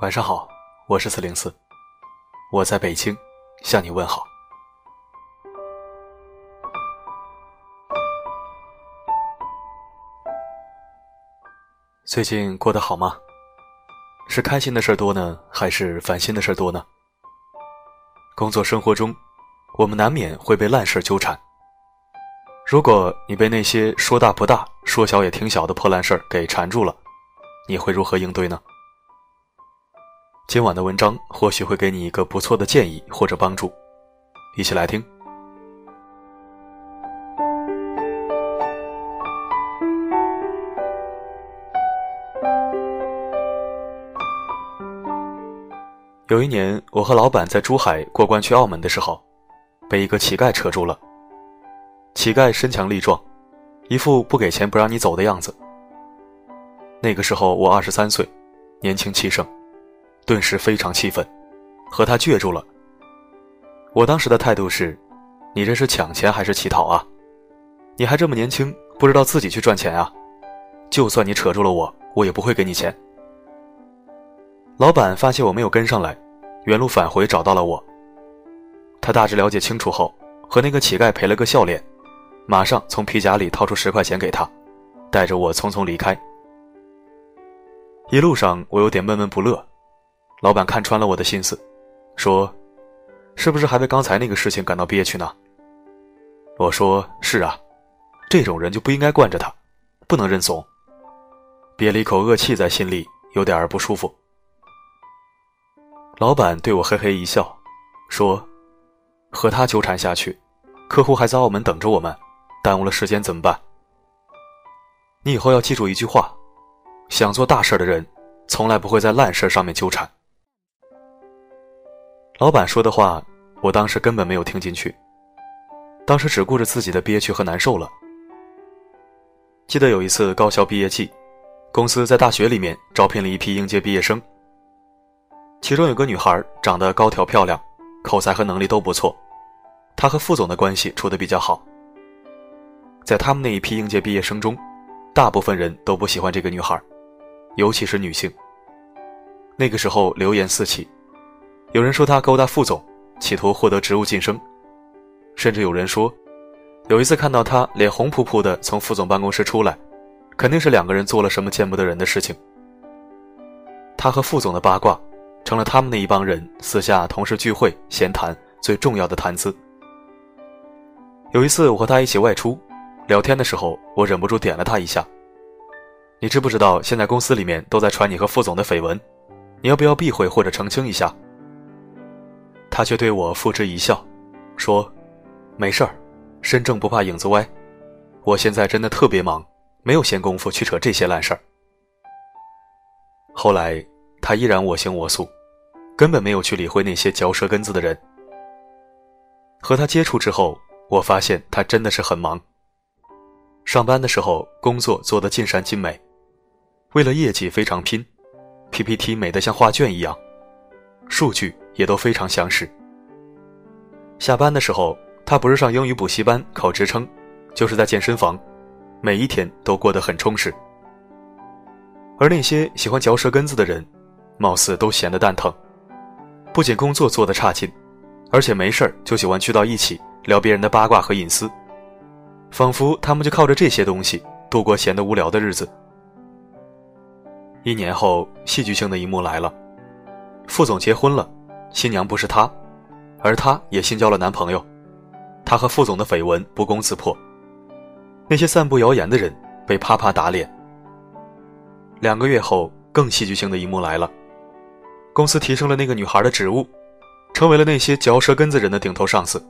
晚上好，我是四零四，我在北京向你问好。最近过得好吗？是开心的事多呢，还是烦心的事多呢？工作生活中，我们难免会被烂事纠缠。如果你被那些说大不大、说小也挺小的破烂事儿给缠住了，你会如何应对呢？今晚的文章或许会给你一个不错的建议或者帮助，一起来听。有一年，我和老板在珠海过关去澳门的时候，被一个乞丐扯住了。乞丐身强力壮，一副不给钱不让你走的样子。那个时候我二十三岁，年轻气盛，顿时非常气愤，和他倔住了。我当时的态度是：你这是抢钱还是乞讨啊？你还这么年轻，不知道自己去赚钱啊？就算你扯住了我，我也不会给你钱。老板发现我没有跟上来，原路返回找到了我。他大致了解清楚后，和那个乞丐赔了个笑脸，马上从皮夹里掏出十块钱给他，带着我匆匆离开。一路上我有点闷闷不乐，老板看穿了我的心思，说：“是不是还为刚才那个事情感到憋屈呢？”我说：“是啊，这种人就不应该惯着他，不能认怂。”憋了一口恶气在心里，有点儿不舒服。老板对我嘿嘿一笑，说：“和他纠缠下去，客户还在澳门等着我们，耽误了时间怎么办？你以后要记住一句话：想做大事的人，从来不会在烂事上面纠缠。”老板说的话，我当时根本没有听进去，当时只顾着自己的憋屈和难受了。记得有一次高校毕业季，公司在大学里面招聘了一批应届毕业生。其中有个女孩长得高挑漂亮，口才和能力都不错，她和副总的关系处得比较好。在他们那一批应届毕业生中，大部分人都不喜欢这个女孩，尤其是女性。那个时候流言四起，有人说他勾搭副总，企图获得职务晋升，甚至有人说，有一次看到他脸红扑扑的从副总办公室出来，肯定是两个人做了什么见不得人的事情。他和副总的八卦。成了他们那一帮人私下同事聚会闲谈最重要的谈资。有一次我和他一起外出，聊天的时候，我忍不住点了他一下。你知不知道现在公司里面都在传你和副总的绯闻？你要不要避讳或者澄清一下？他却对我付之一笑，说：“没事儿，身正不怕影子歪。我现在真的特别忙，没有闲工夫去扯这些烂事儿。”后来他依然我行我素。根本没有去理会那些嚼舌根子的人。和他接触之后，我发现他真的是很忙。上班的时候，工作做得尽善尽美，为了业绩非常拼，PPT 美得像画卷一样，数据也都非常详实。下班的时候，他不是上英语补习班考职称，就是在健身房，每一天都过得很充实。而那些喜欢嚼舌根子的人，貌似都闲得蛋疼。不仅工作做得差劲，而且没事儿就喜欢聚到一起聊别人的八卦和隐私，仿佛他们就靠着这些东西度过闲得无聊的日子。一年后，戏剧性的一幕来了，副总结婚了，新娘不是他，而他也新交了男朋友，他和副总的绯闻不攻自破，那些散布谣言的人被啪啪打脸。两个月后，更戏剧性的一幕来了。公司提升了那个女孩的职务，成为了那些嚼舌根子人的顶头上司。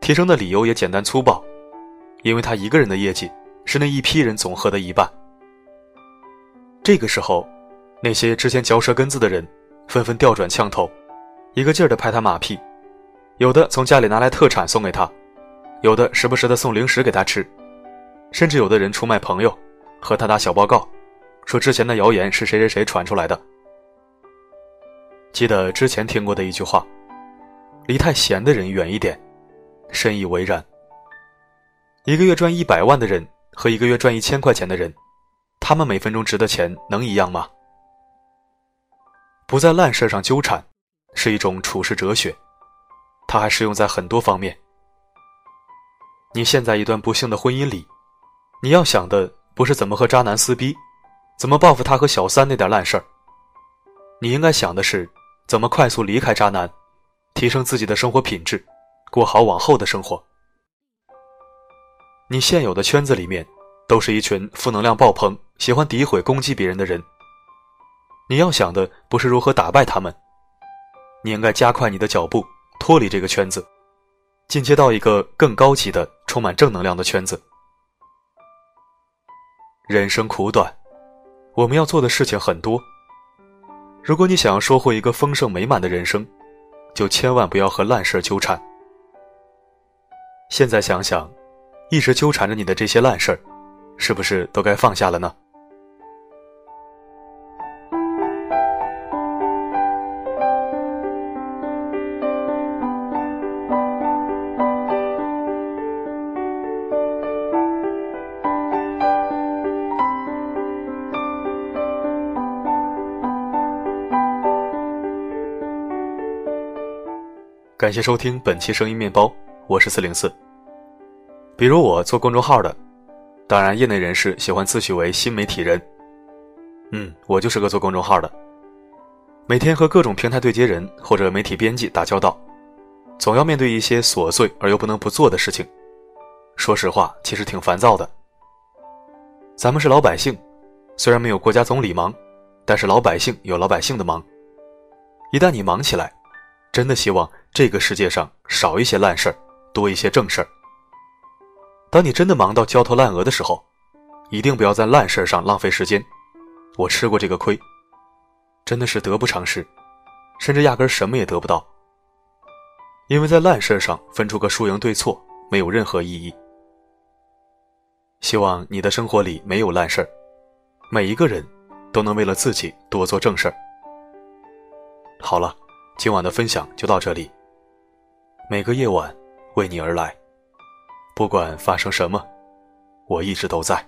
提升的理由也简单粗暴，因为她一个人的业绩是那一批人总和的一半。这个时候，那些之前嚼舌根子的人纷纷调转枪头，一个劲儿的拍他马屁，有的从家里拿来特产送给他，有的时不时的送零食给他吃，甚至有的人出卖朋友，和他打小报告，说之前的谣言是谁谁谁传出来的。记得之前听过的一句话：“离太闲的人远一点。”深以为然。一个月赚一百万的人和一个月赚一千块钱的人，他们每分钟值的钱能一样吗？不在烂事上纠缠，是一种处世哲学，它还适用在很多方面。你陷在一段不幸的婚姻里，你要想的不是怎么和渣男撕逼，怎么报复他和小三那点烂事儿，你应该想的是怎么快速离开渣男，提升自己的生活品质，过好往后的生活。你现有的圈子里面，都是一群负能量爆棚、喜欢诋毁攻击别人的人。你要想的不是如何打败他们，你应该加快你的脚步，脱离这个圈子，进阶到一个更高级的、充满正能量的圈子。人生苦短，我们要做的事情很多。如果你想要收获一个丰盛美满的人生，就千万不要和烂事纠缠。现在想想。一直纠缠着你的这些烂事儿，是不是都该放下了呢？感谢收听本期声音面包，我是四零四。比如我做公众号的，当然业内人士喜欢自诩为新媒体人。嗯，我就是个做公众号的，每天和各种平台对接人或者媒体编辑打交道，总要面对一些琐碎而又不能不做的事情。说实话，其实挺烦躁的。咱们是老百姓，虽然没有国家总理忙，但是老百姓有老百姓的忙。一旦你忙起来，真的希望这个世界上少一些烂事儿，多一些正事儿。当你真的忙到焦头烂额的时候，一定不要在烂事上浪费时间。我吃过这个亏，真的是得不偿失，甚至压根什么也得不到。因为在烂事上分出个输赢对错，没有任何意义。希望你的生活里没有烂事儿，每一个人都能为了自己多做正事儿。好了，今晚的分享就到这里。每个夜晚，为你而来。不管发生什么，我一直都在。